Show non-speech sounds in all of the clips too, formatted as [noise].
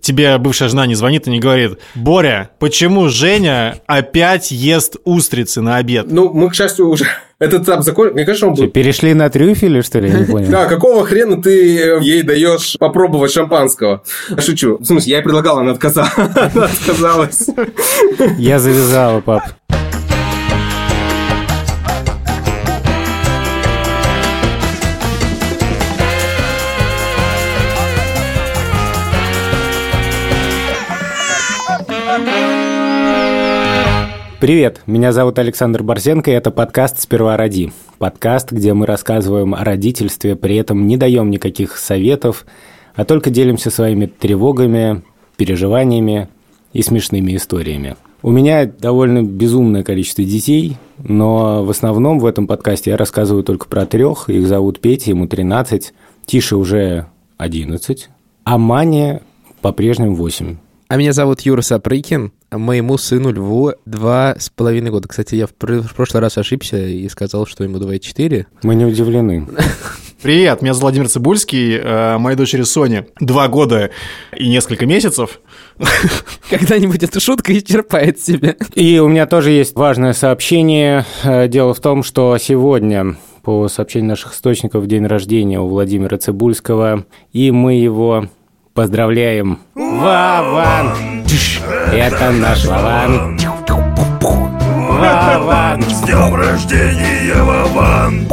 тебе бывшая жена не звонит и не говорит, Боря, почему Женя опять ест устрицы на обед? Ну, мы, к счастью, уже [laughs] этот этап закончили. Мне кажется, он Что, был... перешли на трюфели, что ли? Я не [laughs] понял. Да, какого хрена ты ей даешь попробовать шампанского? Шучу. В смысле, я ей предлагал, она отказала. [laughs] Она отказалась. Я завязала, пап. Привет, меня зовут Александр Борзенко, и это подкаст «Сперва роди». Подкаст, где мы рассказываем о родительстве, при этом не даем никаких советов, а только делимся своими тревогами, переживаниями и смешными историями. У меня довольно безумное количество детей, но в основном в этом подкасте я рассказываю только про трех. Их зовут Петя, ему 13, Тише уже 11, а Мане по-прежнему 8. А меня зовут Юра Сапрыкин. Моему сыну Льву два с половиной года. Кстати, я в, пр- в прошлый раз ошибся и сказал, что ему 2,4. Мы не удивлены. [laughs] Привет, меня зовут Владимир Цибульский, э, моей дочери Соне два года и несколько месяцев. [laughs] Когда-нибудь эта шутка исчерпает себя. И у меня тоже есть важное сообщение. Э, Дело в том, что сегодня, по сообщению наших источников, день рождения у Владимира Цибульского, и мы его поздравляем. Вован! Это наш Вован. Вован! С днем рождения, Вован!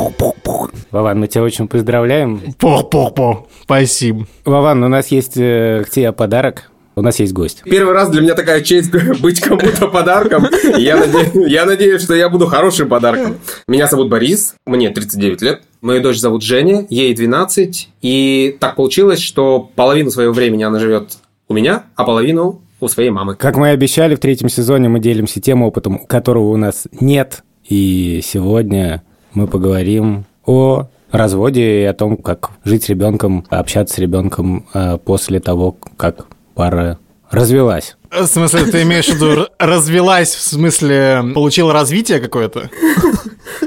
Вован, мы тебя очень поздравляем. Пох-пох-пох, спасибо. Вован, у нас есть э, к тебе подарок. У нас есть гость. Первый раз для меня такая честь [laughs] быть кому-то подарком. Я, наде- я надеюсь, что я буду хорошим подарком. Меня зовут Борис, мне 39 лет. Мою дочь зовут Женя, ей 12. И так получилось, что половину своего времени она живет у меня, а половину у своей мамы. Как мы и обещали, в третьем сезоне мы делимся тем опытом, которого у нас нет. И сегодня мы поговорим о разводе и о том, как жить с ребенком, общаться с ребенком э, после того, как пара развелась. В смысле, ты имеешь в виду развелась, в смысле, получила развитие какое-то?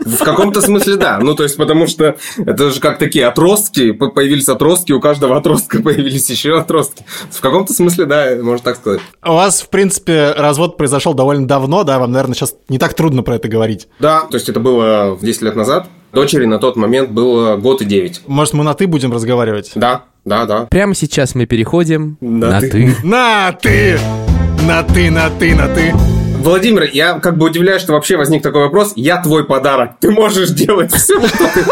В каком-то смысле да. Ну, то есть, потому что это же как такие отростки. Появились отростки, у каждого отростка [laughs] появились еще отростки. В каком-то смысле да, можно так сказать. У вас, в принципе, развод произошел довольно давно, да? Вам, наверное, сейчас не так трудно про это говорить. Да, то есть это было в 10 лет назад. Дочери на тот момент было год и 9. Может, мы на «ты» будем разговаривать? Да, да, да. Прямо сейчас мы переходим На на «ты». «ты». На «ты»! На «ты», на «ты», на «ты». Владимир, я как бы удивляюсь, что вообще возник такой вопрос. Я твой подарок. Ты можешь делать все, что ты...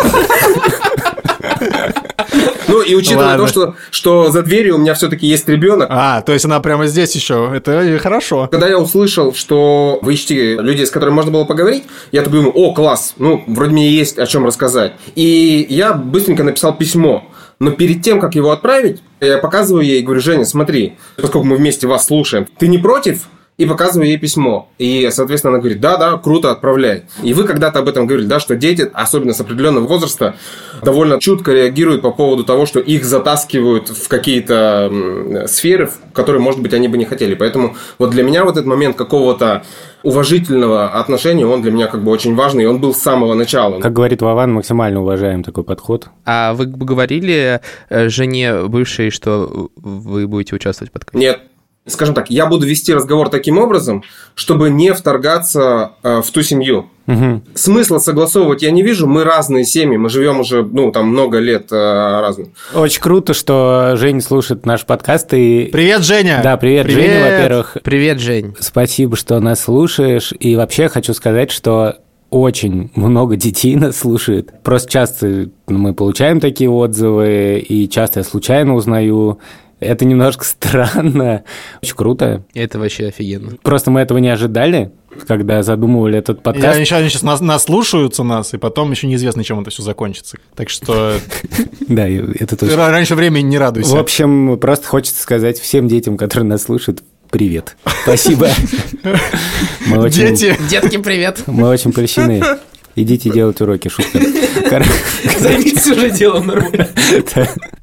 Ну и учитывая то, что, что за дверью у меня все-таки есть ребенок, А, то есть она прямо здесь еще. Это хорошо. Когда я услышал, что вы ищете людей, с которыми можно было поговорить, я такой думаю, о, класс, ну, вроде мне есть о чем рассказать. И я быстренько написал письмо. Но перед тем, как его отправить, я показываю ей и говорю, Женя, смотри, поскольку мы вместе вас слушаем, ты не против? И показываю ей письмо. И, соответственно, она говорит, да, да, круто, отправляй. И вы когда-то об этом говорили, да, что дети, особенно с определенного возраста, довольно чутко реагируют по поводу того, что их затаскивают в какие-то сферы, в которые, может быть, они бы не хотели. Поэтому вот для меня вот этот момент какого-то уважительного отношения, он для меня как бы очень важный, и он был с самого начала. Как говорит Вован, максимально уважаем такой подход. А вы бы говорили э, жене бывшей, что вы будете участвовать в подкасте? Нет. Скажем так, я буду вести разговор таким образом, чтобы не вторгаться э, в ту семью. Мгм. Смысла согласовывать я не вижу. Мы разные семьи, мы живем уже, ну, там много лет э, разных. Очень круто, что Женя слушает наш подкаст. И... Привет, Женя! Да, привет, Женя, во-первых. Привет, Жень. Спасибо, что нас слушаешь. И вообще хочу сказать, что очень много детей нас слушает. Просто часто мы получаем такие отзывы, и часто я случайно узнаю. Это немножко странно. Очень круто. Это вообще офигенно. Просто мы этого не ожидали, когда задумывали этот Я, подкаст. они сейчас нас, наслушаются нас, и потом еще неизвестно, чем это все закончится. Так что [laughs] Да, это точно. ра- раньше времени не радуйся. В общем, просто хочется сказать всем детям, которые нас слушают, привет. Спасибо. [laughs] Дети! Детки, привет. мы очень польщены. Идите делать уроки, шутка. [laughs] [laughs] Займитесь уже делом нормально. [laughs]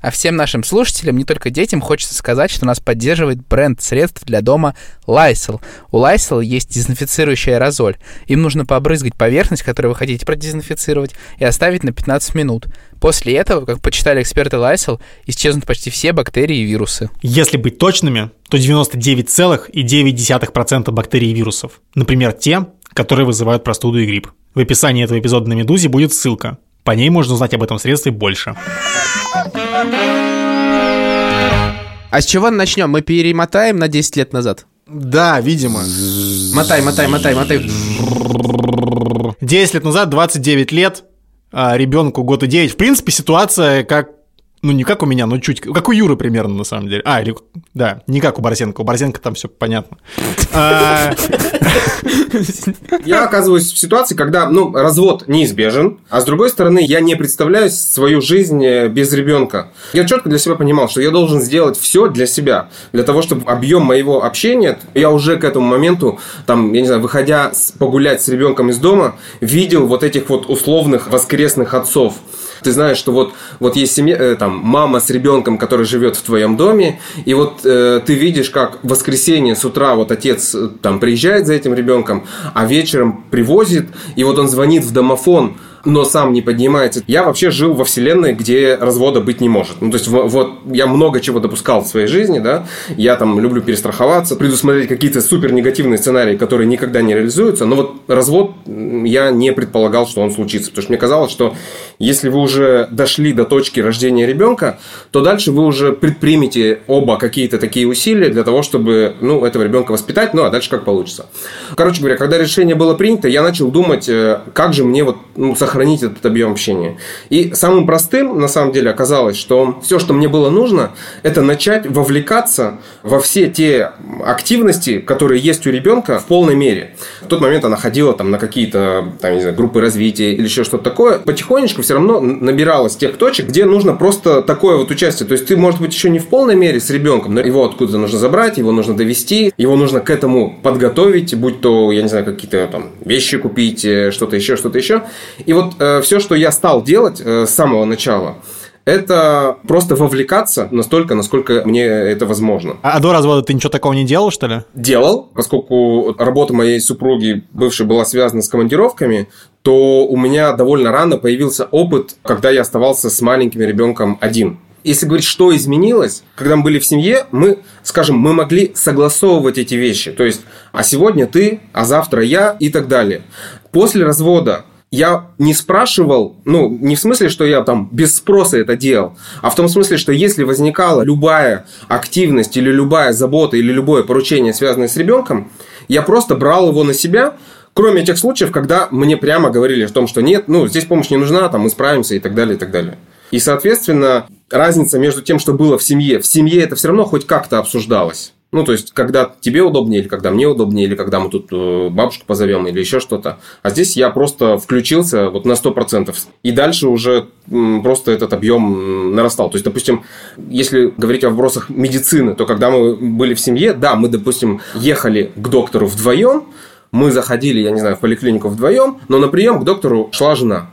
А всем нашим слушателям, не только детям, хочется сказать, что нас поддерживает бренд средств для дома Lysol. У Lysol есть дезинфицирующий аэрозоль. Им нужно побрызгать поверхность, которую вы хотите продезинфицировать, и оставить на 15 минут. После этого, как почитали эксперты Lysol, исчезнут почти все бактерии и вирусы. Если быть точными, то 99,9% бактерий и вирусов. Например, те, которые вызывают простуду и грипп. В описании этого эпизода на «Медузе» будет ссылка. По ней можно узнать об этом средстве больше. А с чего начнем? Мы перемотаем на 10 лет назад. Да, видимо. Мотай, мотай, мотай, мотай. 10 лет назад, 29 лет, а ребенку год и 9. В принципе, ситуация как ну, не как у меня, но чуть... Как у Юры примерно, на самом деле. А, или... Да, не как у Борзенко. У Борзенко там все понятно. [laughs] А, Я оказываюсь в ситуации, когда, ну, развод неизбежен, а с другой стороны, я не представляю свою жизнь э, без ребенка. Я четко для себя понимал, что я должен сделать все для себя, для того, чтобы объем моего общения, я уже к этому моменту, там, я не знаю, выходя погулять с ребенком из дома, видел вот этих вот условных воскресных отцов. Ты знаешь, что вот, вот есть семья, э, там, мама с ребенком, который живет в твоем доме, и вот э, ты видишь, как в воскресенье с утра вот отец э, там приезжает за этим ребенком, а вечером привозит, и вот он звонит в домофон, но сам не поднимается. Я вообще жил во вселенной, где развода быть не может. Ну, то есть, во- вот я много чего допускал в своей жизни, да. Я там люблю перестраховаться, предусмотреть какие-то супер негативные сценарии, которые никогда не реализуются. Но вот развод я не предполагал, что он случится. Потому что мне казалось, что если вы уже дошли до точки рождения ребенка, то дальше вы уже предпримете оба какие-то такие усилия для того, чтобы ну, этого ребенка воспитать, ну а дальше как получится. Короче говоря, когда решение было принято, я начал думать, э, как же мне вот, ну, сохранить этот объем общения. И самым простым, на самом деле, оказалось, что все, что мне было нужно, это начать вовлекаться во все те активности, которые есть у ребенка в полной мере. В тот момент она ходила там на какие-то, там, не знаю, группы развития или еще что-то такое. Потихонечку все равно набиралось тех точек, где нужно просто такое вот участие. То есть ты, может быть, еще не в полной мере с ребенком, но его откуда-то нужно забрать, его нужно довести, его нужно к этому подготовить, будь то, я не знаю, какие-то там вещи купить, э, что-то еще, что-то еще. И вот все, что я стал делать э, с самого начала, это просто вовлекаться настолько, насколько мне это возможно. А до развода ты ничего такого не делал, что ли? Делал, поскольку работа моей супруги бывшей была связана с командировками, то у меня довольно рано появился опыт, когда я оставался с маленьким ребенком один. Если говорить, что изменилось, когда мы были в семье, мы, скажем, мы могли согласовывать эти вещи. То есть, а сегодня ты, а завтра я и так далее. После развода я не спрашивал, ну, не в смысле, что я там без спроса это делал, а в том смысле, что если возникала любая активность или любая забота или любое поручение, связанное с ребенком, я просто брал его на себя, кроме тех случаев, когда мне прямо говорили о том, что нет, ну, здесь помощь не нужна, там мы справимся и так далее, и так далее. И, соответственно, разница между тем, что было в семье, в семье это все равно хоть как-то обсуждалось. Ну, то есть, когда тебе удобнее, или когда мне удобнее, или когда мы тут э, бабушку позовем, или еще что-то. А здесь я просто включился вот на 100%. И дальше уже просто этот объем нарастал. То есть, допустим, если говорить о вопросах медицины, то когда мы были в семье, да, мы, допустим, ехали к доктору вдвоем, мы заходили, я не знаю, в поликлинику вдвоем, но на прием к доктору шла жена.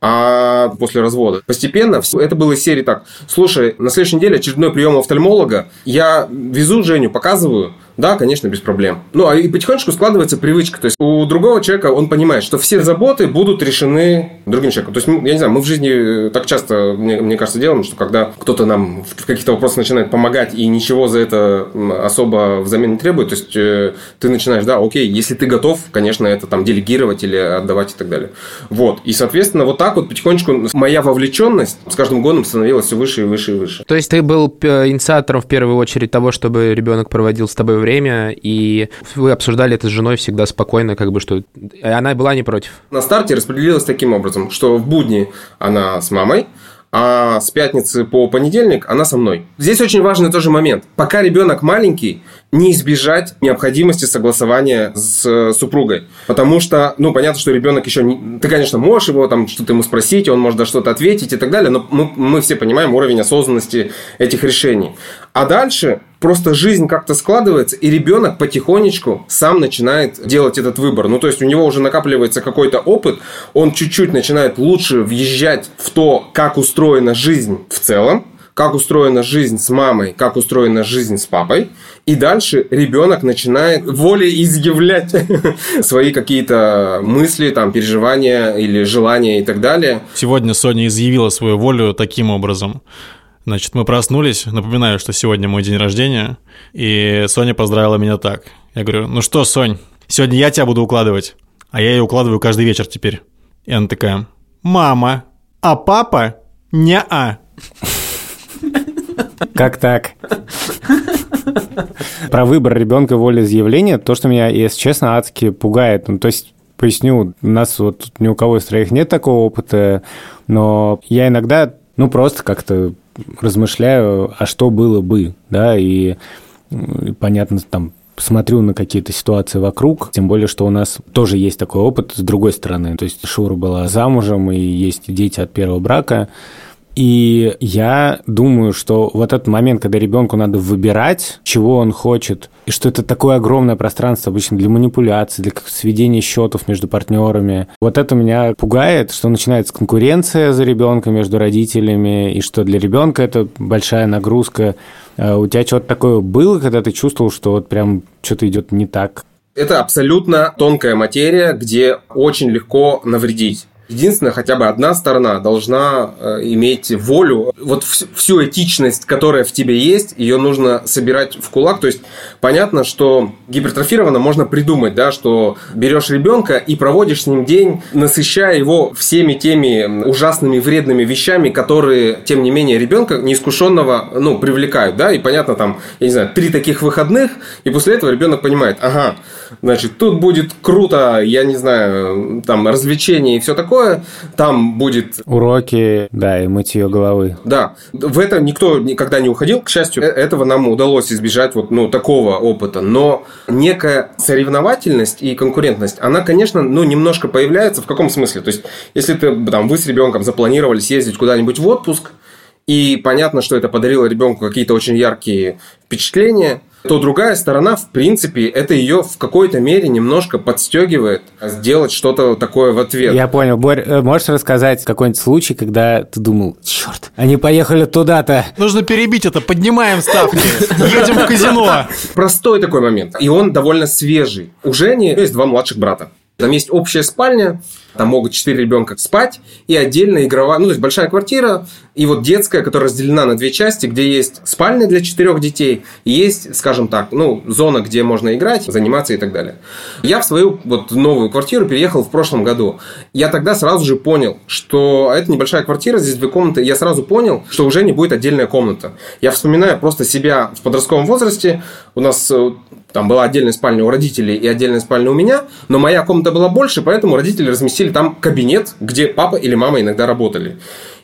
А после развода. Постепенно это было из серии так. Слушай, на следующей неделе очередной прием у офтальмолога. Я везу Женю, показываю. Да, конечно, без проблем. Ну, а и потихонечку складывается привычка. То есть у другого человека он понимает, что все заботы будут решены другим человеком. То есть, я не знаю, мы в жизни так часто, мне, мне кажется, делаем, что когда кто-то нам в каких-то вопросах начинает помогать и ничего за это особо взамен не требует, то есть э, ты начинаешь, да, окей, если ты готов, конечно, это там делегировать или отдавать и так далее. Вот. И, соответственно, вот так вот потихонечку моя вовлеченность с каждым годом становилась все выше и выше и выше. То есть ты был п- инициатором в первую очередь того, чтобы ребенок проводил с тобой время, и вы обсуждали это с женой всегда спокойно, как бы что... И она была не против. На старте распределилось таким образом, что в будни она с мамой, а с пятницы по понедельник она со мной. Здесь очень важный тоже момент. Пока ребенок маленький, не избежать необходимости согласования с э, супругой. Потому что, ну, понятно, что ребенок еще не... Ты, конечно, можешь его там что-то ему спросить, он может да что-то ответить и так далее, но мы, мы все понимаем уровень осознанности этих решений. А дальше просто жизнь как-то складывается, и ребенок потихонечку сам начинает делать этот выбор. Ну, то есть у него уже накапливается какой-то опыт, он чуть-чуть начинает лучше въезжать в то, как устроена жизнь в целом, как устроена жизнь с мамой, как устроена жизнь с папой. И дальше ребенок начинает волеизъявлять [laughs] свои какие-то мысли, там, переживания или желания и так далее. Сегодня Соня изъявила свою волю таким образом. Значит, мы проснулись, напоминаю, что сегодня мой день рождения, и Соня поздравила меня так. Я говорю, ну что, Сонь, сегодня я тебя буду укладывать, а я ее укладываю каждый вечер теперь. И она такая, мама, а папа не-а. Как так? Про выбор ребенка волеизъявления, то, что меня, если честно, адски пугает. Ну, то есть поясню, у нас вот ни у кого из троих нет такого опыта, но я иногда, ну, просто как-то размышляю, а что было бы, да, и, и понятно, там, смотрю на какие-то ситуации вокруг, тем более, что у нас тоже есть такой опыт с другой стороны. То есть Шура была замужем, и есть дети от первого брака, и я думаю, что вот этот момент, когда ребенку надо выбирать, чего он хочет, и что это такое огромное пространство обычно для манипуляций, для сведения счетов между партнерами. Вот это меня пугает, что начинается конкуренция за ребенка между родителями, и что для ребенка это большая нагрузка. А у тебя что-то такое было, когда ты чувствовал, что вот прям что-то идет не так? Это абсолютно тонкая материя, где очень легко навредить. Единственное, хотя бы одна сторона должна э, иметь волю. Вот всю этичность, которая в тебе есть, ее нужно собирать в кулак. То есть понятно, что гипертрофированно можно придумать, да, что берешь ребенка и проводишь с ним день, насыщая его всеми теми ужасными вредными вещами, которые, тем не менее, ребенка неискушенного, ну, привлекают, да, и понятно, там, я не знаю, три таких выходных, и после этого ребенок понимает, ага, значит, тут будет круто, я не знаю, там, развлечения и все такое. Там будет... Уроки, да, и мытье головы. Да. В это никто никогда не уходил. К счастью, э, этого нам удалось избежать вот ну, такого опыта. Но некая соревновательность и конкурентность, она, конечно, ну, немножко появляется. В каком смысле? То есть, если ты, там, вы с ребенком запланировали съездить куда-нибудь в отпуск, и понятно, что это подарило ребенку какие-то очень яркие впечатления, то другая сторона, в принципе, это ее в какой-то мере немножко подстегивает сделать что-то такое в ответ. Я понял. Борь, э, можешь рассказать какой-нибудь случай, когда ты думал, черт, они поехали туда-то. Нужно перебить это, поднимаем ставки, едем в казино. Простой такой момент. И он довольно свежий. У Жени есть два младших брата. Там есть общая спальня, там могут четыре ребенка спать, и отдельная игровая, ну, то есть большая квартира, и вот детская, которая разделена на две части, где есть спальня для четырех детей, и есть, скажем так, ну, зона, где можно играть, заниматься и так далее. Я в свою вот новую квартиру переехал в прошлом году. Я тогда сразу же понял, что это небольшая квартира, здесь две комнаты, я сразу понял, что уже не будет отдельная комната. Я вспоминаю просто себя в подростковом возрасте, у нас э, там была отдельная спальня у родителей и отдельная спальня у меня, но моя комната была больше, поэтому родители разместили там кабинет, где папа или мама иногда работали.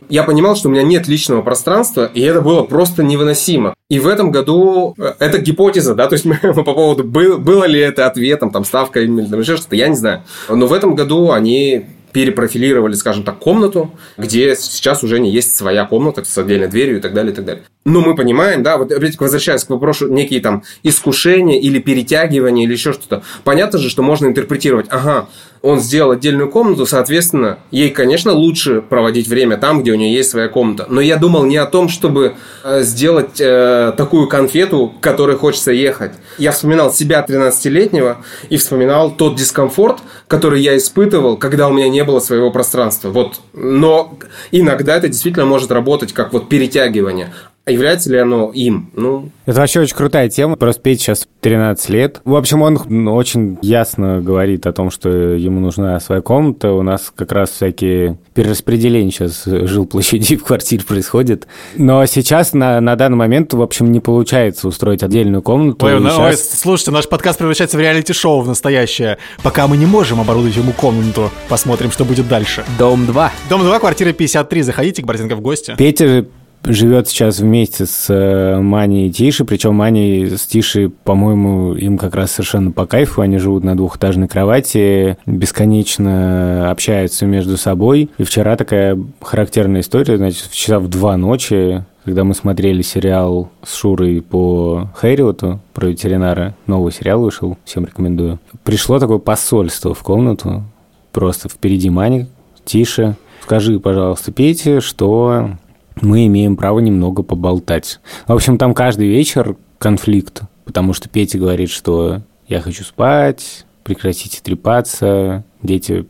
Я понимал, что у меня нет личного пространства, и это было просто невыносимо. И в этом году э, это гипотеза, да, [laughs] то есть мы, по поводу, был, было ли это ответом, там, ставка или еще что-то, я не знаю. Но в этом году они перепрофилировали, скажем так, комнату, где сейчас уже не есть своя комната с отдельной дверью и так далее, и так далее. Но мы понимаем, да, вот опять возвращаясь к вопросу, некие там искушения или перетягивания или еще что-то. Понятно же, что можно интерпретировать, ага, он сделал отдельную комнату, соответственно, ей, конечно, лучше проводить время там, где у нее есть своя комната. Но я думал не о том, чтобы э, сделать э, такую конфету, к которой хочется ехать. Я вспоминал себя 13-летнего и вспоминал тот дискомфорт, который я испытывал, когда у меня не было своего пространства. Вот. Но иногда это действительно может работать как вот перетягивание. А является ли оно им? Ну... Это вообще очень крутая тема. Просто Петя сейчас 13 лет. В общем, он очень ясно говорит о том, что ему нужна своя комната. У нас как раз всякие перераспределения сейчас жил площади [laughs] в квартире происходит. Но сейчас на, на данный момент, в общем, не получается устроить отдельную комнату. Ой, ну, сейчас... ой, слушайте, наш подкаст превращается в реалити-шоу в настоящее. Пока мы не можем оборудовать ему комнату, посмотрим, что будет дальше. Дом 2. Дом 2, квартира 53. Заходите к Борзенко в гости. Петя живет сейчас вместе с э, Маней и Тишей, причем Мани с Тишей, по-моему, им как раз совершенно по кайфу, они живут на двухэтажной кровати, бесконечно общаются между собой. И вчера такая характерная история, значит, часа в два ночи когда мы смотрели сериал с Шурой по Хэриоту про ветеринара, новый сериал вышел, всем рекомендую, пришло такое посольство в комнату, просто впереди Маник, тише, скажи, пожалуйста, Пете, что мы имеем право немного поболтать. В общем, там каждый вечер конфликт, потому что Петя говорит, что я хочу спать, прекратите трепаться, дети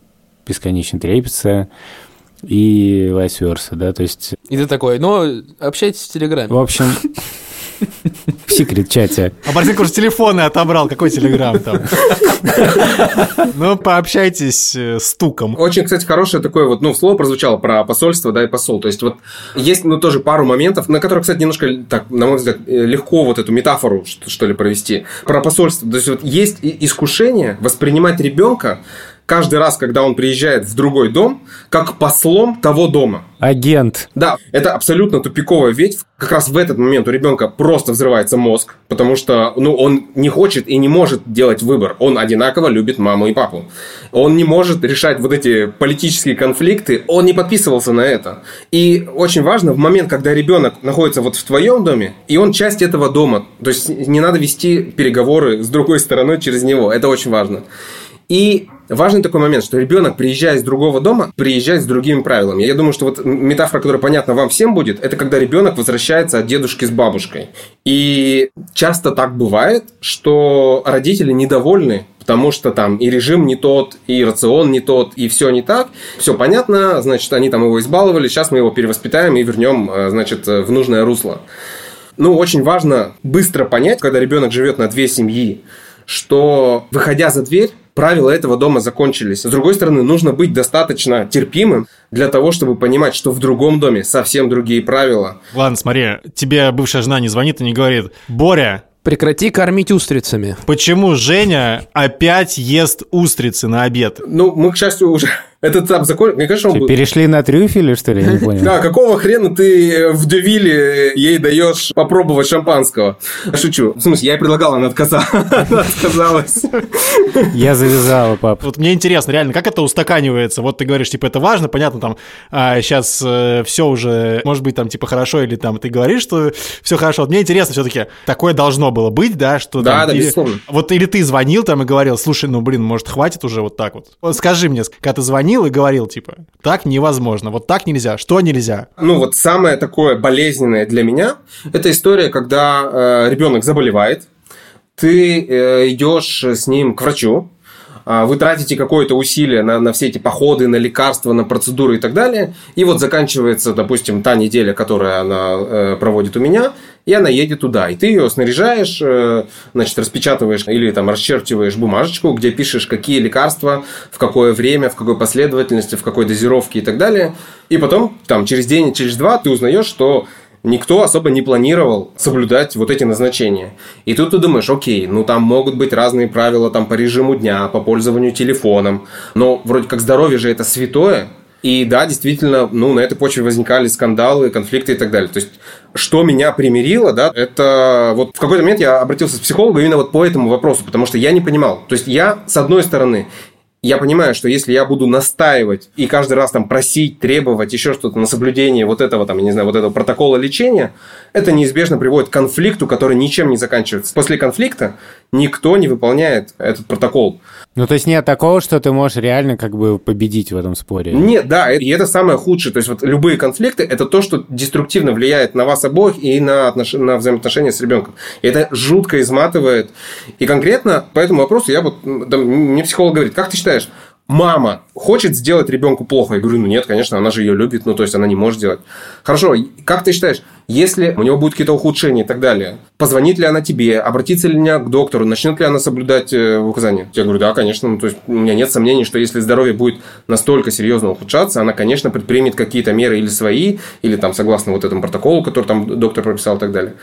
бесконечно трепятся и vice versa, да, то есть... И ты такой, ну, общайтесь в Телеграме. В общем, [laughs] в секрет-чате. А Борзенко уже телефоны отобрал. Какой телеграм там? Ну, пообщайтесь э, с туком. Очень, кстати, хорошее такое вот, ну, слово прозвучало про посольство, да, и посол. То есть вот есть, ну, тоже пару моментов, на которые, кстати, немножко, так, на мой взгляд, э, легко вот эту метафору, что ли, провести. Про посольство. То есть вот есть искушение воспринимать ребенка каждый раз, когда он приезжает в другой дом, как послом того дома. Агент. Да, это абсолютно тупиковая ведь. Как раз в этот момент у ребенка просто взрывается мозг, потому что ну, он не хочет и не может делать выбор. Он одинаково любит маму и папу. Он не может решать вот эти политические конфликты. Он не подписывался на это. И очень важно, в момент, когда ребенок находится вот в твоем доме, и он часть этого дома, то есть не надо вести переговоры с другой стороной через него. Это очень важно. И важный такой момент, что ребенок, приезжая из другого дома, приезжает с другими правилами. Я думаю, что вот метафора, которая понятна вам всем будет, это когда ребенок возвращается от дедушки с бабушкой. И часто так бывает, что родители недовольны потому что там и режим не тот, и рацион не тот, и все не так. Все понятно, значит, они там его избаловали, сейчас мы его перевоспитаем и вернем, э, значит, в нужное русло. Ну, очень важно быстро понять, когда ребенок живет на две семьи, что, выходя за дверь, правила этого дома закончились. С другой стороны, нужно быть достаточно терпимым для того, чтобы понимать, что в другом доме совсем другие правила. Ладно, смотри, тебе бывшая жена не звонит и не говорит, Боря, Прекрати кормить устрицами. Почему Женя опять ест устрицы на обед? Ну, мы, к счастью, уже этот этап закончили. Мне кажется, он был... Перешли на трюфели, что ли? Я не [laughs] понял. Да, какого хрена ты в Дювиле ей даешь попробовать шампанского? Шучу. В смысле, я ей предлагал, она отказалась. [laughs] Она отказалась. Я завязала, пап. Вот мне интересно, реально, как это устаканивается? Вот ты говоришь, типа, это важно, понятно, там, а, сейчас э, все уже, может быть, там, типа, хорошо, или там, ты говоришь, что все хорошо. Вот мне интересно все-таки, такое должно было быть, да, что Да, там, да, или- безусловно. Вот или ты звонил там и говорил, слушай, ну, блин, может, хватит уже вот так вот? Вот скажи мне, когда ты звонил и говорил, типа, так невозможно, вот так нельзя, что нельзя? Ну, вот самое такое болезненное для меня, это история, когда э, ребенок заболевает, ты э, идешь с ним к врачу, а, вы тратите какое-то усилие на, на все эти походы, на лекарства, на процедуры и так далее, и вот заканчивается, допустим, та неделя, которая она э, проводит у меня, и она едет туда, и ты ее снаряжаешь, э, значит, распечатываешь или там расчерчиваешь бумажечку, где пишешь, какие лекарства, в какое время, в какой последовательности, в какой дозировке и так далее, и потом, там, через день, через два ты узнаешь, что никто особо не планировал соблюдать вот эти назначения. И тут ты думаешь, окей, ну там могут быть разные правила там по режиму дня, по пользованию телефоном, но вроде как здоровье же это святое, и да, действительно, ну, на этой почве возникали скандалы, конфликты и так далее. То есть, что меня примирило, да, это вот в какой-то момент я обратился к психологу именно вот по этому вопросу, потому что я не понимал. То есть, я, с одной стороны, я понимаю, что если я буду настаивать и каждый раз там просить, требовать еще что-то на соблюдение вот этого там, я не знаю, вот этого протокола лечения, это неизбежно приводит к конфликту, который ничем не заканчивается. После конфликта никто не выполняет этот протокол. Ну, то есть нет такого, что ты можешь реально как бы победить в этом споре. Нет, да, и это самое худшее. То есть вот любые конфликты – это то, что деструктивно влияет на вас обоих и на, отнош... на взаимоотношения с ребенком. И это жутко изматывает. И конкретно по этому вопросу я вот, там, мне психолог говорит, как ты считаешь, мама хочет сделать ребенку плохо? Я говорю, ну нет, конечно, она же ее любит, ну то есть она не может сделать. Хорошо, как ты считаешь, если у него будут какие-то ухудшения и так далее, позвонит ли она тебе, обратится ли она к доктору, начнет ли она соблюдать э, указания? Я говорю, да, конечно, ну, то есть у меня нет сомнений, что если здоровье будет настолько серьезно ухудшаться, она, конечно, предпримет какие-то меры или свои, или там согласно вот этому протоколу, который там доктор прописал и так далее.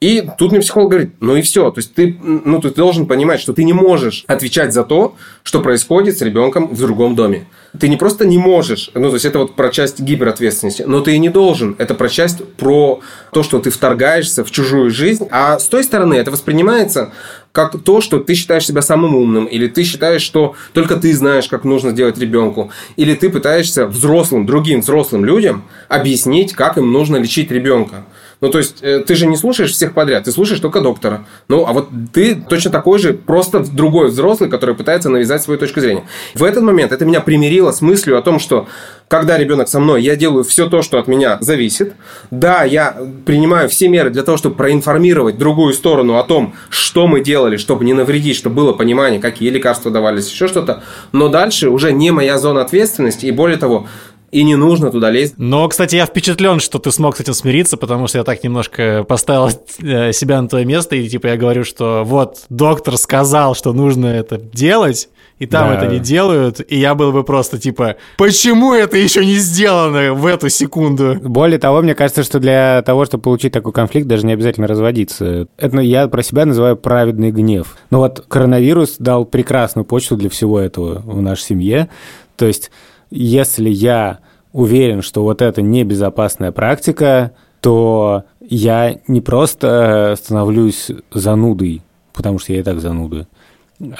И тут мне психолог говорит, ну и все. То есть ты, ну, ты должен понимать, что ты не можешь отвечать за то, что происходит с ребенком в другом доме. Ты не просто не можешь, ну то есть это вот про часть гиперответственности, но ты и не должен. Это про часть про то, что ты вторгаешься в чужую жизнь. А с той стороны это воспринимается как то, что ты считаешь себя самым умным, или ты считаешь, что только ты знаешь, как нужно сделать ребенку, или ты пытаешься взрослым, другим взрослым людям объяснить, как им нужно лечить ребенка. Ну, то есть, э, ты же не слушаешь всех подряд, ты слушаешь только доктора. Ну, а вот ты точно такой же, просто другой взрослый, который пытается навязать свою точку зрения. В этот момент это меня примирило с мыслью о том, что когда ребенок со мной, я делаю все то, что от меня зависит. Да, я принимаю все меры для того, чтобы проинформировать другую сторону о том, что мы делали, чтобы не навредить, чтобы было понимание, какие лекарства давались, еще что-то. Но дальше уже не моя зона ответственности, и более того, и не нужно туда лезть. Но, кстати, я впечатлен, что ты смог с этим смириться, потому что я так немножко поставил э, себя на твое место, и типа я говорю, что вот доктор сказал, что нужно это делать, и там да. это не делают, и я был бы просто типа, почему это еще не сделано в эту секунду? Более того, мне кажется, что для того, чтобы получить такой конфликт, даже не обязательно разводиться. Это я про себя называю праведный гнев. Но вот коронавирус дал прекрасную почту для всего этого в нашей семье. То есть если я уверен, что вот это небезопасная практика, то я не просто становлюсь занудой, потому что я и так зануда,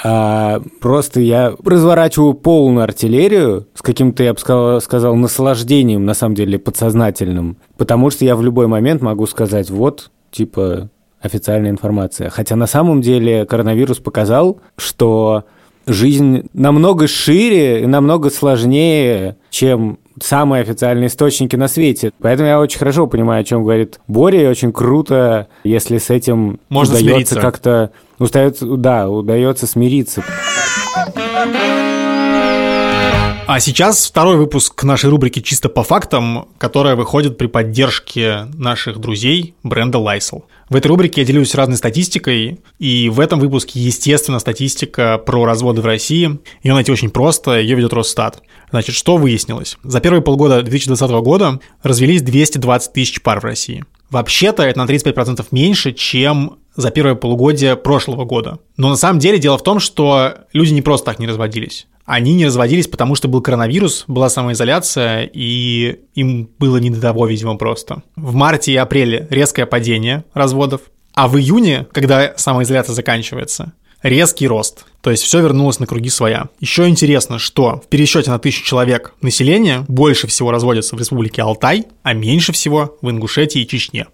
а просто я разворачиваю полную артиллерию с каким-то, я бы сказал, сказал, наслаждением, на самом деле, подсознательным, потому что я в любой момент могу сказать, вот, типа, официальная информация. Хотя на самом деле коронавирус показал, что жизнь намного шире и намного сложнее, чем самые официальные источники на свете. Поэтому я очень хорошо понимаю, о чем говорит Боря, и очень круто, если с этим Можно удается как-то... Удается, да, удается смириться. А сейчас второй выпуск нашей рубрики «Чисто по фактам», которая выходит при поддержке наших друзей бренда Lysol. В этой рубрике я делюсь разной статистикой, и в этом выпуске, естественно, статистика про разводы в России. Ее найти очень просто, ее ведет Росстат. Значит, что выяснилось? За первые полгода 2020 года развелись 220 тысяч пар в России. Вообще-то это на 35% меньше, чем за первое полугодие прошлого года. Но на самом деле дело в том, что люди не просто так не разводились они не разводились, потому что был коронавирус, была самоизоляция, и им было не до того, видимо, просто. В марте и апреле резкое падение разводов, а в июне, когда самоизоляция заканчивается, резкий рост. То есть все вернулось на круги своя. Еще интересно, что в пересчете на тысячу человек населения больше всего разводятся в республике Алтай, а меньше всего в Ингушетии и Чечне.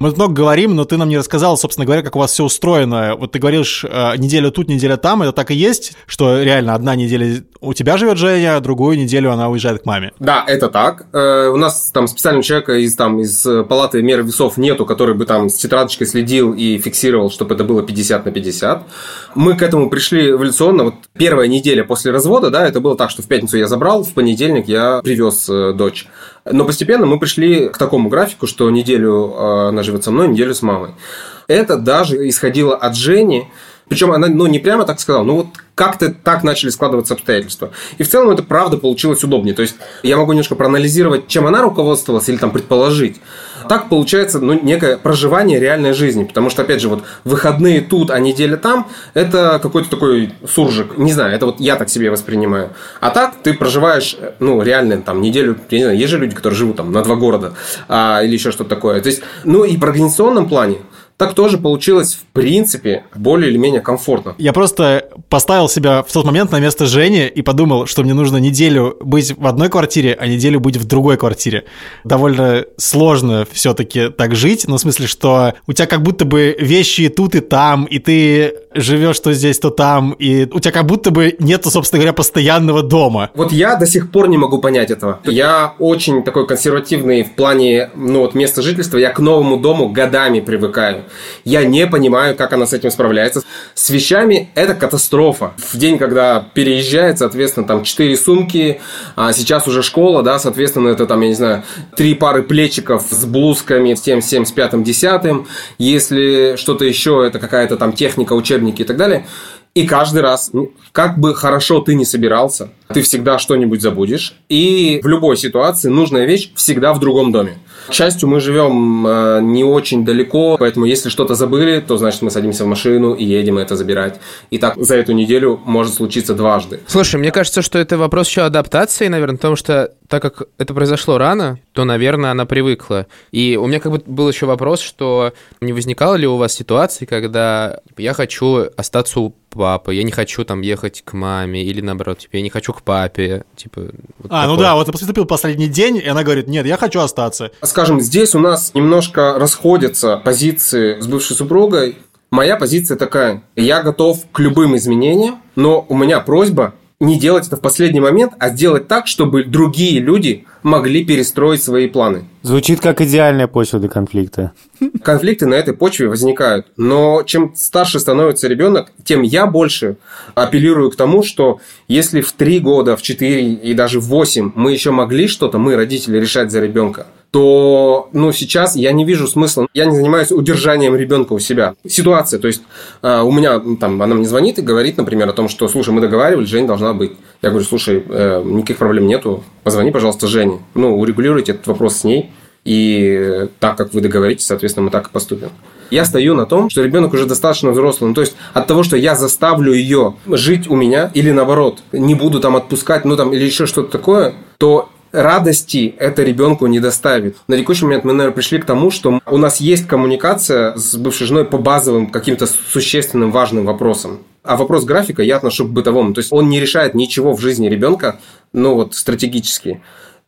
Мы много говорим, но ты нам не рассказал, собственно говоря, как у вас все устроено. Вот ты говоришь, э, неделю тут, неделя там, это так и есть, что реально одна неделя у тебя живет Женя, а другую неделю она уезжает к маме. Да, это так. Э, у нас там специального человека из, там, из палаты меры весов нету, который бы там с тетрадочкой следил и фиксировал, чтобы это было 50 на 50. Мы к этому пришли эволюционно. Вот первая неделя после развода, да, это было так, что в пятницу я забрал, в понедельник я привез э, дочь. Но постепенно мы пришли к такому графику, что неделю э, она живет со мной, неделю с мамой. Это даже исходило от Жени, причем она ну, не прямо так сказала, ну вот как-то так начали складываться обстоятельства. И в целом это правда получилось удобнее. То есть я могу немножко проанализировать, чем она руководствовалась или там предположить. Так получается ну, некое проживание реальной жизни. Потому что, опять же, вот выходные тут, а неделя там, это какой-то такой суржик. Не знаю, это вот я так себе воспринимаю. А так ты проживаешь, ну, реально там неделю, я не знаю, есть же люди, которые живут там на два города а, или еще что-то такое. То есть, ну и в организационном плане так тоже получилось, в принципе, более или менее комфортно. Я просто поставил себя в тот момент на место Жени и подумал, что мне нужно неделю быть в одной квартире, а неделю быть в другой квартире. Довольно сложно все-таки так жить, но в смысле, что у тебя как будто бы вещи тут и там, и ты живешь то здесь, то там, и у тебя как будто бы нету, собственно говоря, постоянного дома. Вот я до сих пор не могу понять этого. Я очень такой консервативный в плане ну, вот места жительства. Я к новому дому годами привыкаю. Я не понимаю, как она с этим справляется. С вещами это катастрофа. В день, когда переезжает, соответственно, там 4 сумки, а сейчас уже школа, да, соответственно, это там, я не знаю, три пары плечиков с блузками, с тем, с тем, с пятым, десятым. Если что-то еще, это какая-то там техника, учебники и так далее. И каждый раз, ну, как бы хорошо ты не собирался, ты всегда что-нибудь забудешь. И в любой ситуации нужная вещь всегда в другом доме. К счастью, мы живем э, не очень далеко, поэтому если что-то забыли, то значит мы садимся в машину и едем это забирать. И так за эту неделю может случиться дважды. Слушай, мне кажется, что это вопрос еще адаптации, наверное, потому что так как это произошло рано, то, наверное, она привыкла. И у меня как бы был еще вопрос, что не возникало ли у вас ситуации, когда я хочу остаться у папы, я не хочу там ехать к маме, или наоборот, типа, я не хочу к папе, типа... Вот а, ну такое. ну да, вот ты поступил последний день, и она говорит, нет, я хочу остаться. Скажем, здесь у нас немножко расходятся позиции с бывшей супругой. Моя позиция такая. Я готов к любым изменениям, но у меня просьба не делать это в последний момент, а сделать так, чтобы другие люди могли перестроить свои планы. Звучит как идеальная почва для конфликта. Конфликты на этой почве возникают. Но чем старше становится ребенок, тем я больше апеллирую к тому, что если в 3 года, в 4 и даже в 8 мы еще могли что-то, мы, родители, решать за ребенка, то ну, сейчас я не вижу смысла. Я не занимаюсь удержанием ребенка у себя. Ситуация, то есть э, у меня там она мне звонит и говорит, например, о том, что, слушай, мы договаривались, Женя должна быть. Я говорю, слушай, э, никаких проблем нету, позвони, пожалуйста, Жене. Ну, урегулируйте этот вопрос с ней. И так, как вы договоритесь, соответственно, мы так и поступим. Я стою на том, что ребенок уже достаточно взрослый. Ну, то есть от того, что я заставлю ее жить у меня, или наоборот, не буду там отпускать, ну там, или еще что-то такое, то радости это ребенку не доставит. На текущий момент мы, наверное, пришли к тому, что у нас есть коммуникация с бывшей женой по базовым каким-то существенным важным вопросам. А вопрос графика я отношу к бытовому. То есть он не решает ничего в жизни ребенка, ну вот стратегически.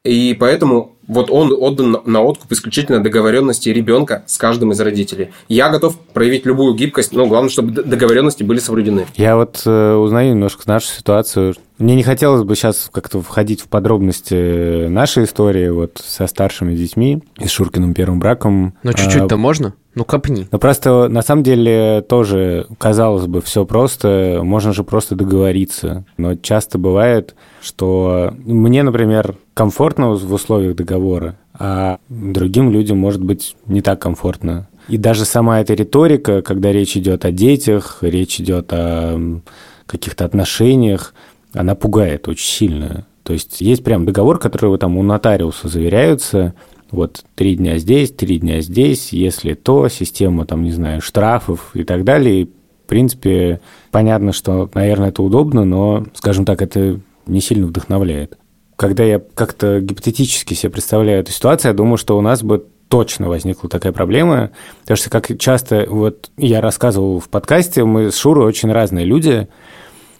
И поэтому вот он отдан на откуп исключительно договоренности ребенка с каждым из родителей. Я готов проявить любую гибкость, но главное, чтобы договоренности были соблюдены. Я вот э, узнаю немножко нашу ситуацию. Мне не хотелось бы сейчас как-то входить в подробности нашей истории вот со старшими детьми и с Шуркиным первым браком. Но чуть-чуть-то а, можно? Ну, копни. Ну, просто на самом деле тоже, казалось бы, все просто, можно же просто договориться. Но часто бывает, что мне, например, комфортно в условиях договора, а другим людям может быть не так комфортно. И даже сама эта риторика, когда речь идет о детях, речь идет о каких-то отношениях, она пугает очень сильно. То есть есть прям договор, который там у нотариуса заверяются, вот три дня здесь, три дня здесь, если то, система, там, не знаю, штрафов и так далее. И, в принципе, понятно, что, наверное, это удобно, но, скажем так, это не сильно вдохновляет. Когда я как-то гипотетически себе представляю эту ситуацию, я думаю, что у нас бы точно возникла такая проблема, потому что, как часто вот я рассказывал в подкасте, мы с Шурой очень разные люди,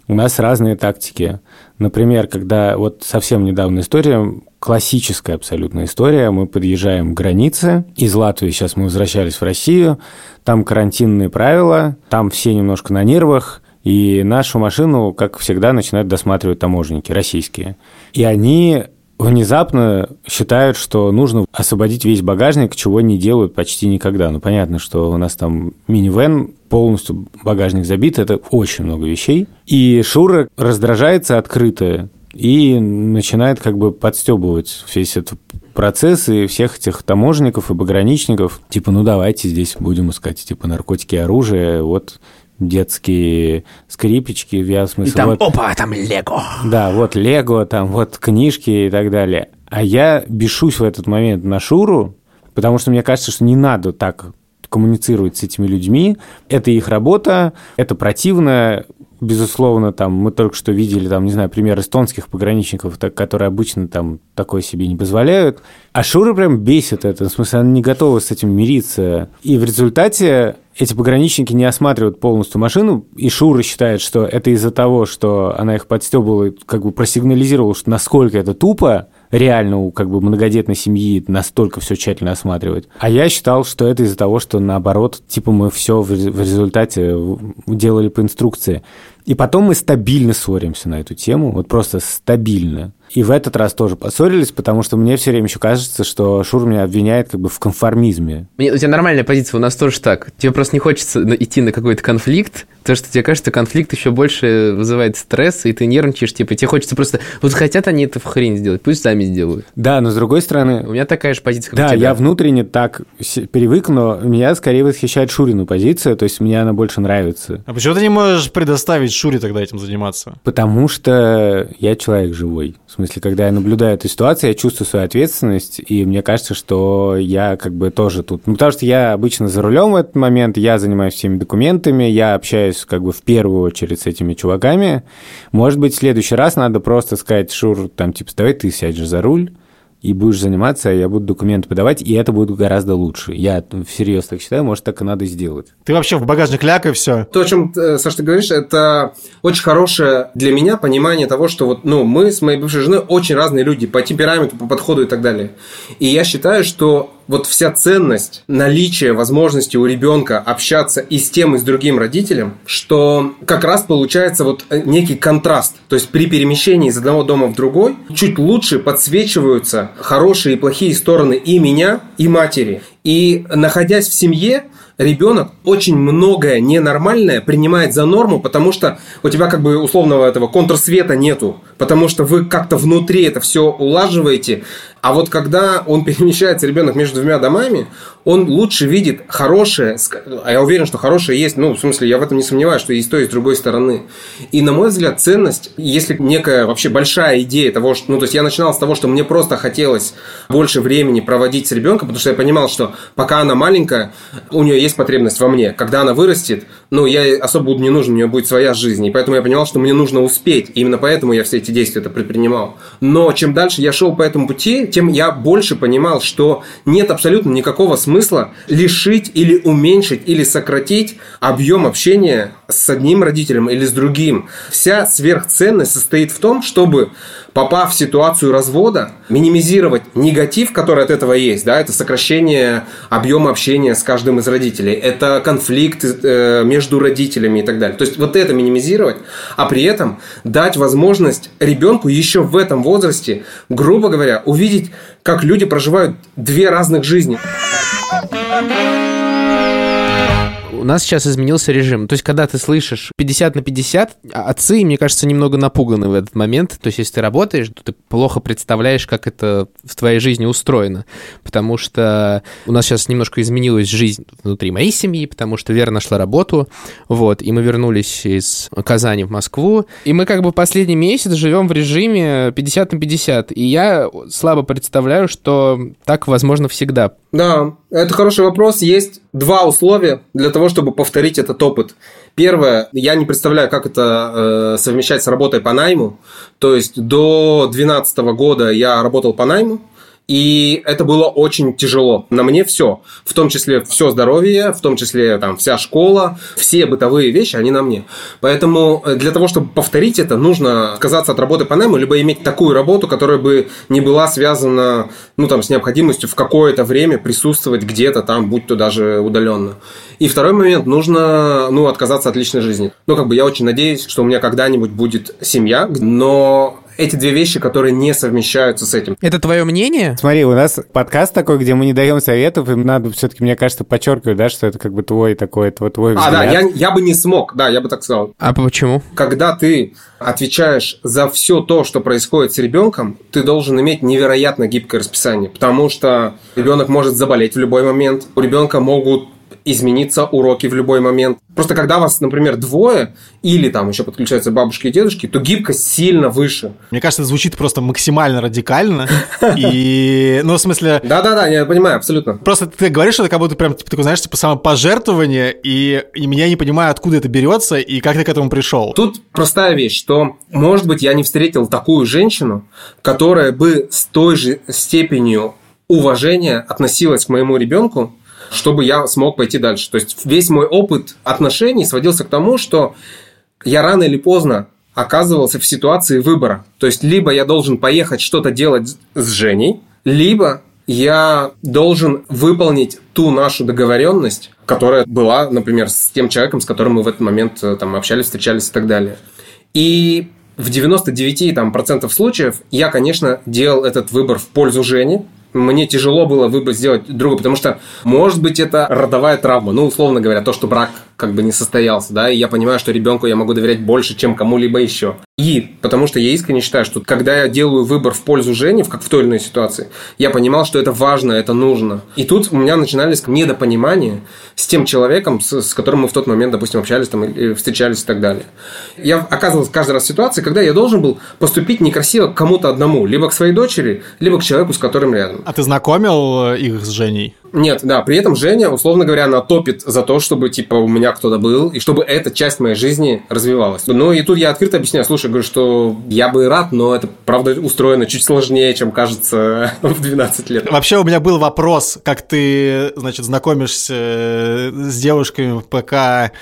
у нас разные тактики. Например, когда вот совсем недавно история, классическая абсолютно история, мы подъезжаем к границе, из Латвии сейчас мы возвращались в Россию, там карантинные правила, там все немножко на нервах, и нашу машину, как всегда, начинают досматривать таможенники российские. И они внезапно считают, что нужно освободить весь багажник, чего не делают почти никогда. Ну, понятно, что у нас там минивэн, полностью багажник забит, это очень много вещей. И Шура раздражается открыто и начинает как бы подстебывать весь этот процесс и всех этих таможенников и пограничников. Типа, ну давайте здесь будем искать типа наркотики и оружие. Вот детские скрипички, я в смысле... И там, вот, опа, там Лего. Да, вот Лего, там вот книжки и так далее. А я бешусь в этот момент на Шуру, потому что мне кажется, что не надо так коммуницировать с этими людьми. Это их работа, это противно, безусловно, там мы только что видели, там, не знаю, пример эстонских пограничников, так, которые обычно там такое себе не позволяют. А Шура прям бесит это, в смысле, она не готова с этим мириться. И в результате эти пограничники не осматривают полностью машину, и Шура считает, что это из-за того, что она их подстебывала как бы просигнализировала, что насколько это тупо, реально у как бы многодетной семьи настолько все тщательно осматривать. А я считал, что это из-за того, что наоборот, типа мы все в результате делали по инструкции. И потом мы стабильно ссоримся на эту тему, вот просто стабильно. И в этот раз тоже поссорились, потому что мне все время еще кажется, что Шур меня обвиняет как бы в конформизме. Мне, у тебя нормальная позиция, у нас тоже так. Тебе просто не хочется идти на какой-то конфликт, потому что тебе кажется, конфликт еще больше вызывает стресс, и ты нервничаешь, типа, тебе хочется просто... Вот хотят они это в хрень сделать, пусть сами сделают. Да, но с другой стороны... У меня такая же позиция, как да, у тебя. я внутренне так привык, но меня скорее восхищает Шурину позиция, то есть мне она больше нравится. А почему ты не можешь предоставить Шуре тогда этим заниматься? Потому что я человек живой. В смысле, когда я наблюдаю эту ситуацию, я чувствую свою ответственность, и мне кажется, что я как бы тоже тут... Ну, потому что я обычно за рулем в этот момент, я занимаюсь всеми документами, я общаюсь как бы в первую очередь с этими чуваками. Может быть, в следующий раз надо просто сказать, Шур, там, типа, давай ты сядешь за руль, и будешь заниматься, я буду документы подавать, и это будет гораздо лучше. Я всерьез так считаю, может, так и надо сделать. Ты вообще в багажник ляг и все. То, о чем, э, Саша, ты говоришь, это очень хорошее для меня понимание того, что вот, ну, мы с моей бывшей женой очень разные люди по темпераменту, по подходу и так далее. И я считаю, что вот вся ценность наличия возможности у ребенка общаться и с тем, и с другим родителем, что как раз получается вот э, некий контраст. То есть при перемещении из одного дома в другой чуть лучше подсвечиваются хорошие и плохие стороны и меня, и матери. И находясь в семье, ребенок очень многое ненормальное принимает за норму, потому что у тебя как бы условного этого контрсвета нету, потому что вы как-то внутри это все улаживаете, а вот когда он [laughs] перемещается, ребенок между двумя домами, он лучше видит хорошее, а я уверен, что хорошее есть, ну, в смысле, я в этом не сомневаюсь, что есть то и с другой стороны. И, на мой взгляд, ценность, если некая вообще большая идея того, что, ну, то есть я начинал с того, что мне просто хотелось больше времени проводить с ребенком, потому что я понимал, что пока она маленькая, у нее есть потребность во мне. Когда она вырастет, ну, я особо буду не нужен, у нее будет своя жизнь. И поэтому я понимал, что мне нужно успеть. И именно поэтому я все эти действия это предпринимал. Но чем дальше я шел по этому пути, тем я больше понимал, что нет абсолютно никакого смысла лишить или уменьшить или сократить объем общения с одним родителем или с другим. Вся сверхценность состоит в том, чтобы попав в ситуацию развода, минимизировать негатив, который от этого есть, да, это сокращение объема общения с каждым из родителей, это конфликт э, между родителями и так далее. То есть вот это минимизировать, а при этом дать возможность ребенку еще в этом возрасте, грубо говоря, увидеть, как люди проживают две разных жизни у нас сейчас изменился режим. То есть, когда ты слышишь 50 на 50, а отцы, мне кажется, немного напуганы в этот момент. То есть, если ты работаешь, то ты плохо представляешь, как это в твоей жизни устроено. Потому что у нас сейчас немножко изменилась жизнь внутри моей семьи, потому что Вера нашла работу, вот, и мы вернулись из Казани в Москву. И мы как бы последний месяц живем в режиме 50 на 50. И я слабо представляю, что так возможно всегда. Да, это хороший вопрос. Есть два условия для того, чтобы повторить этот опыт. Первое, я не представляю, как это э, совмещать с работой по найму. То есть до 2012 года я работал по найму, и это было очень тяжело. На мне все. В том числе все здоровье, в том числе там вся школа, все бытовые вещи, они на мне. Поэтому э, для того, чтобы повторить это, нужно отказаться от работы по найму, либо иметь такую работу, которая бы не была связана ну, там, с необходимостью в какое-то время присутствовать где-то там, будь то даже удаленно. И второй момент, нужно ну, отказаться от личной жизни. Ну, как бы я очень надеюсь, что у меня когда-нибудь будет семья, но эти две вещи, которые не совмещаются с этим. Это твое мнение? Смотри, у нас подкаст такой, где мы не даем советов, и надо все-таки, мне кажется, подчеркивать, да, что это как бы твой такой, твой, твой взгляд. А, да, я, я бы не смог, да, я бы так сказал. А почему? Когда ты отвечаешь за все то, что происходит с ребенком, ты должен иметь невероятно гибкое расписание, потому что ребенок может заболеть в любой момент, у ребенка могут измениться уроки в любой момент. Просто когда вас, например, двое, или там еще подключаются бабушки и дедушки, то гибкость сильно выше. Мне кажется, это звучит просто максимально радикально. [laughs] И, ну, в смысле... Да-да-да, я понимаю, абсолютно. Просто ты говоришь, что это как будто прям, типа, такое, знаешь, типа самопожертвование, и, и я не понимаю, откуда это берется, и как ты к этому пришел. Тут простая вещь, что, может быть, я не встретил такую женщину, которая бы с той же степенью уважения относилась к моему ребенку, чтобы я смог пойти дальше. То есть весь мой опыт отношений сводился к тому, что я рано или поздно оказывался в ситуации выбора. То есть либо я должен поехать что-то делать с Женей, либо я должен выполнить ту нашу договоренность, которая была, например, с тем человеком, с которым мы в этот момент э, там, общались, встречались и так далее. И в 99% там, процентов случаев я, конечно, делал этот выбор в пользу Жени, мне тяжело было выбрать сделать друга, потому что, может быть, это родовая травма. Ну, условно говоря, то, что брак как бы не состоялся, да, и я понимаю, что ребенку я могу доверять больше, чем кому-либо еще. И потому что я искренне считаю, что когда я делаю выбор в пользу Жени, как в той или иной ситуации, я понимал, что это важно, это нужно. И тут у меня начинались недопонимания с тем человеком, с, с которым мы в тот момент, допустим, общались там, или встречались и так далее. Я оказывался каждый раз в ситуации, когда я должен был поступить некрасиво к кому-то одному, либо к своей дочери, либо к человеку, с которым рядом. А ты знакомил их с Женей? Нет, да, при этом Женя, условно говоря, она топит за то, чтобы, типа, у меня кто-то был, и чтобы эта часть моей жизни развивалась. Ну, и тут я открыто объясняю, слушай, говорю, что я бы рад, но это, правда, устроено чуть сложнее, чем кажется [laughs] в 12 лет. Вообще у меня был вопрос, как ты, значит, знакомишься с девушками, пока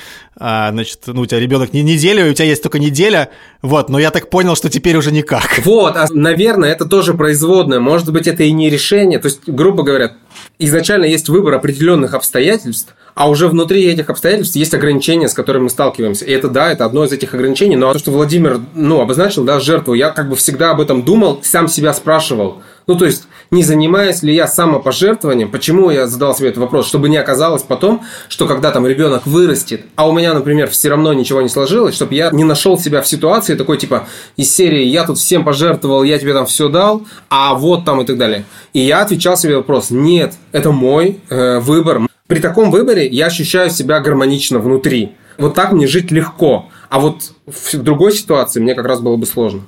а, значит, ну, у тебя ребенок не неделя, у тебя есть только неделя, вот, но я так понял, что теперь уже никак. Вот, а, наверное, это тоже производное, может быть, это и не решение, то есть, грубо говоря, изначально есть выбор определенных обстоятельств, а уже внутри этих обстоятельств есть ограничения, с которыми мы сталкиваемся. И это, да, это одно из этих ограничений. Но то, что Владимир, ну, обозначил, да, жертву, я как бы всегда об этом думал, сам себя спрашивал. Ну, то есть, не занимаюсь ли я самопожертвованием, почему я задал себе этот вопрос, чтобы не оказалось потом, что когда там ребенок вырастет, а у меня, например, все равно ничего не сложилось, чтобы я не нашел себя в ситуации такой, типа, из серии «я тут всем пожертвовал, я тебе там все дал, а вот там и так далее». И я отвечал себе вопрос «нет, это мой э, выбор». При таком выборе я ощущаю себя гармонично внутри. Вот так мне жить легко. А вот в другой ситуации мне как раз было бы сложно.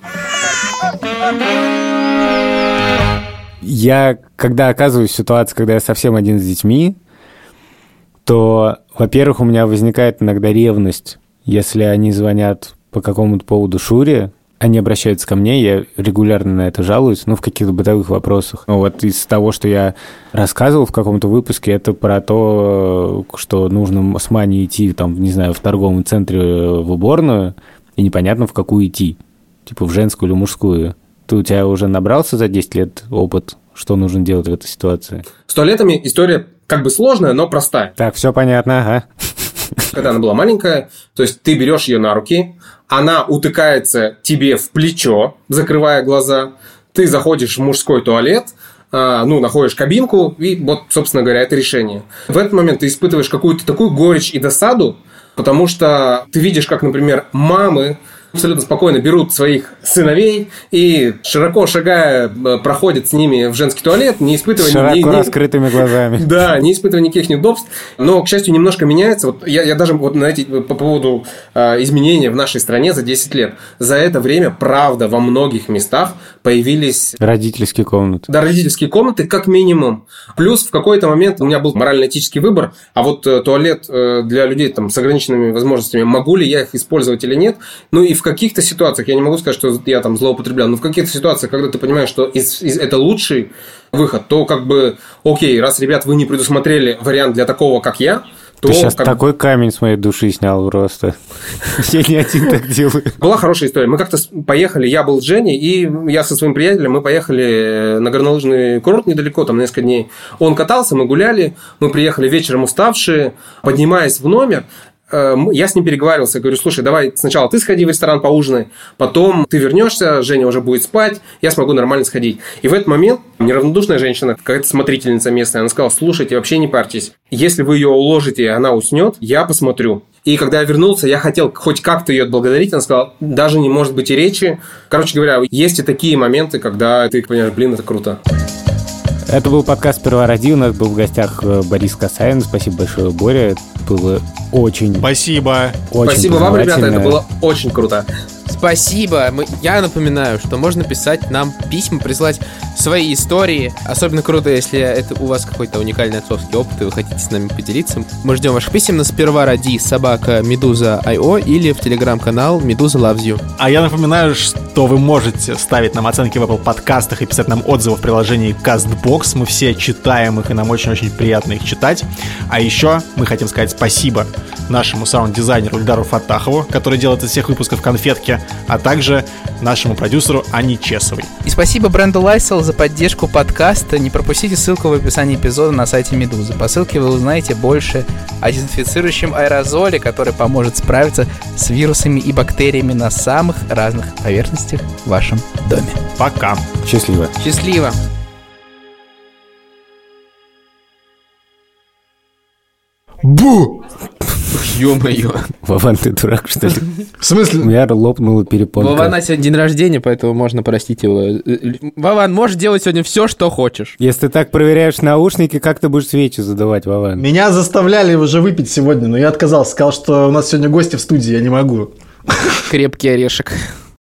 Я, когда оказываюсь в ситуации, когда я совсем один с детьми, то, во-первых, у меня возникает иногда ревность, если они звонят по какому-то поводу Шуре, они обращаются ко мне, я регулярно на это жалуюсь, ну, в каких-то бытовых вопросах. Ну, вот из того, что я рассказывал в каком-то выпуске, это про то, что нужно с Мани идти, там, не знаю, в торговом центре в уборную, и непонятно, в какую идти. Типа в женскую или мужскую. Ты у тебя уже набрался за 10 лет опыт, что нужно делать в этой ситуации? С туалетами история как бы сложная, но простая. Так, все понятно, ага. Когда она была маленькая, то есть ты берешь ее на руки, она утыкается тебе в плечо, закрывая глаза, ты заходишь в мужской туалет, а, ну, находишь кабинку, и вот, собственно говоря, это решение. В этот момент ты испытываешь какую-то такую горечь и досаду, потому что ты видишь, как, например, мамы абсолютно спокойно берут своих сыновей и широко шагая э, проходят с ними в женский туалет, не испытывая... Широко ни, ни, раскрытыми глазами. [laughs] Да, не испытывая никаких неудобств. Но, к счастью, немножко меняется. Вот я, я даже вот на эти, по поводу э, изменения в нашей стране за 10 лет. За это время, правда, во многих местах появились... Родительские комнаты. Да, родительские комнаты, как минимум. Плюс в какой-то момент у меня был морально-этический выбор, а вот э, туалет э, для людей там, с ограниченными возможностями, могу ли я их использовать или нет. Ну и в каких-то ситуациях, я не могу сказать, что я там злоупотреблял, но в каких-то ситуациях, когда ты понимаешь, что из, из, это лучший выход, то как бы, окей, раз, ребят, вы не предусмотрели вариант для такого, как я, то... Ты сейчас как... такой камень с моей души снял просто. [laughs] Я не один так делаю. Была хорошая история. Мы как-то поехали, я был с Женей, и я со своим приятелем, мы поехали на горнолыжный курорт недалеко, там несколько дней. Он катался, мы гуляли, мы приехали вечером уставшие, поднимаясь в номер, я с ним переговаривался, говорю, слушай, давай сначала ты сходи в ресторан поужинай, потом ты вернешься, Женя уже будет спать, я смогу нормально сходить. И в этот момент неравнодушная женщина, какая-то смотрительница местная, она сказала, слушайте, вообще не парьтесь, если вы ее уложите, она уснет, я посмотрю. И когда я вернулся, я хотел хоть как-то ее отблагодарить. Она сказала, даже не может быть и речи. Короче говоря, есть и такие моменты, когда ты понимаешь, блин, это круто. Это был подкаст «Сперва ради». У нас был в гостях э, Борис Касаин. Спасибо большое, Боря. Это было очень... Спасибо. Очень Спасибо вам, ребята. Это было очень круто. Спасибо. Мы, я напоминаю, что можно писать нам письма, присылать свои истории. Особенно круто, если это у вас какой-то уникальный отцовский опыт, и вы хотите с нами поделиться. Мы ждем ваших писем на сперва ради собака Медуза Айо или в телеграм-канал Медуза Loves You. А я напоминаю, что вы можете ставить нам оценки в Apple подкастах и писать нам отзывы в приложении CastBox. Мы все читаем их, и нам очень-очень приятно их читать. А еще мы хотим сказать спасибо нашему саунд-дизайнеру Ильдару Фатахову, который делает из всех выпусков конфетки, а также нашему продюсеру Ани Чесовой. И спасибо бренду Lysol за поддержку подкаста. Не пропустите ссылку в описании эпизода на сайте Медузы. По ссылке вы узнаете больше о дезинфицирующем аэрозоле, который поможет справиться с вирусами и бактериями на самых разных поверхностях в вашем доме. Пока. Счастливо. Счастливо. Бу! Ё-моё. Вован, ты дурак, что ли? В смысле? У меня лопнула перепонка. Вована сегодня день рождения, поэтому можно простить его. Вован, можешь делать сегодня все, что хочешь. Если ты так проверяешь наушники, как ты будешь свечи задавать, Вован? Меня заставляли уже выпить сегодня, но я отказался. Сказал, что у нас сегодня гости в студии, я не могу. Крепкий орешек.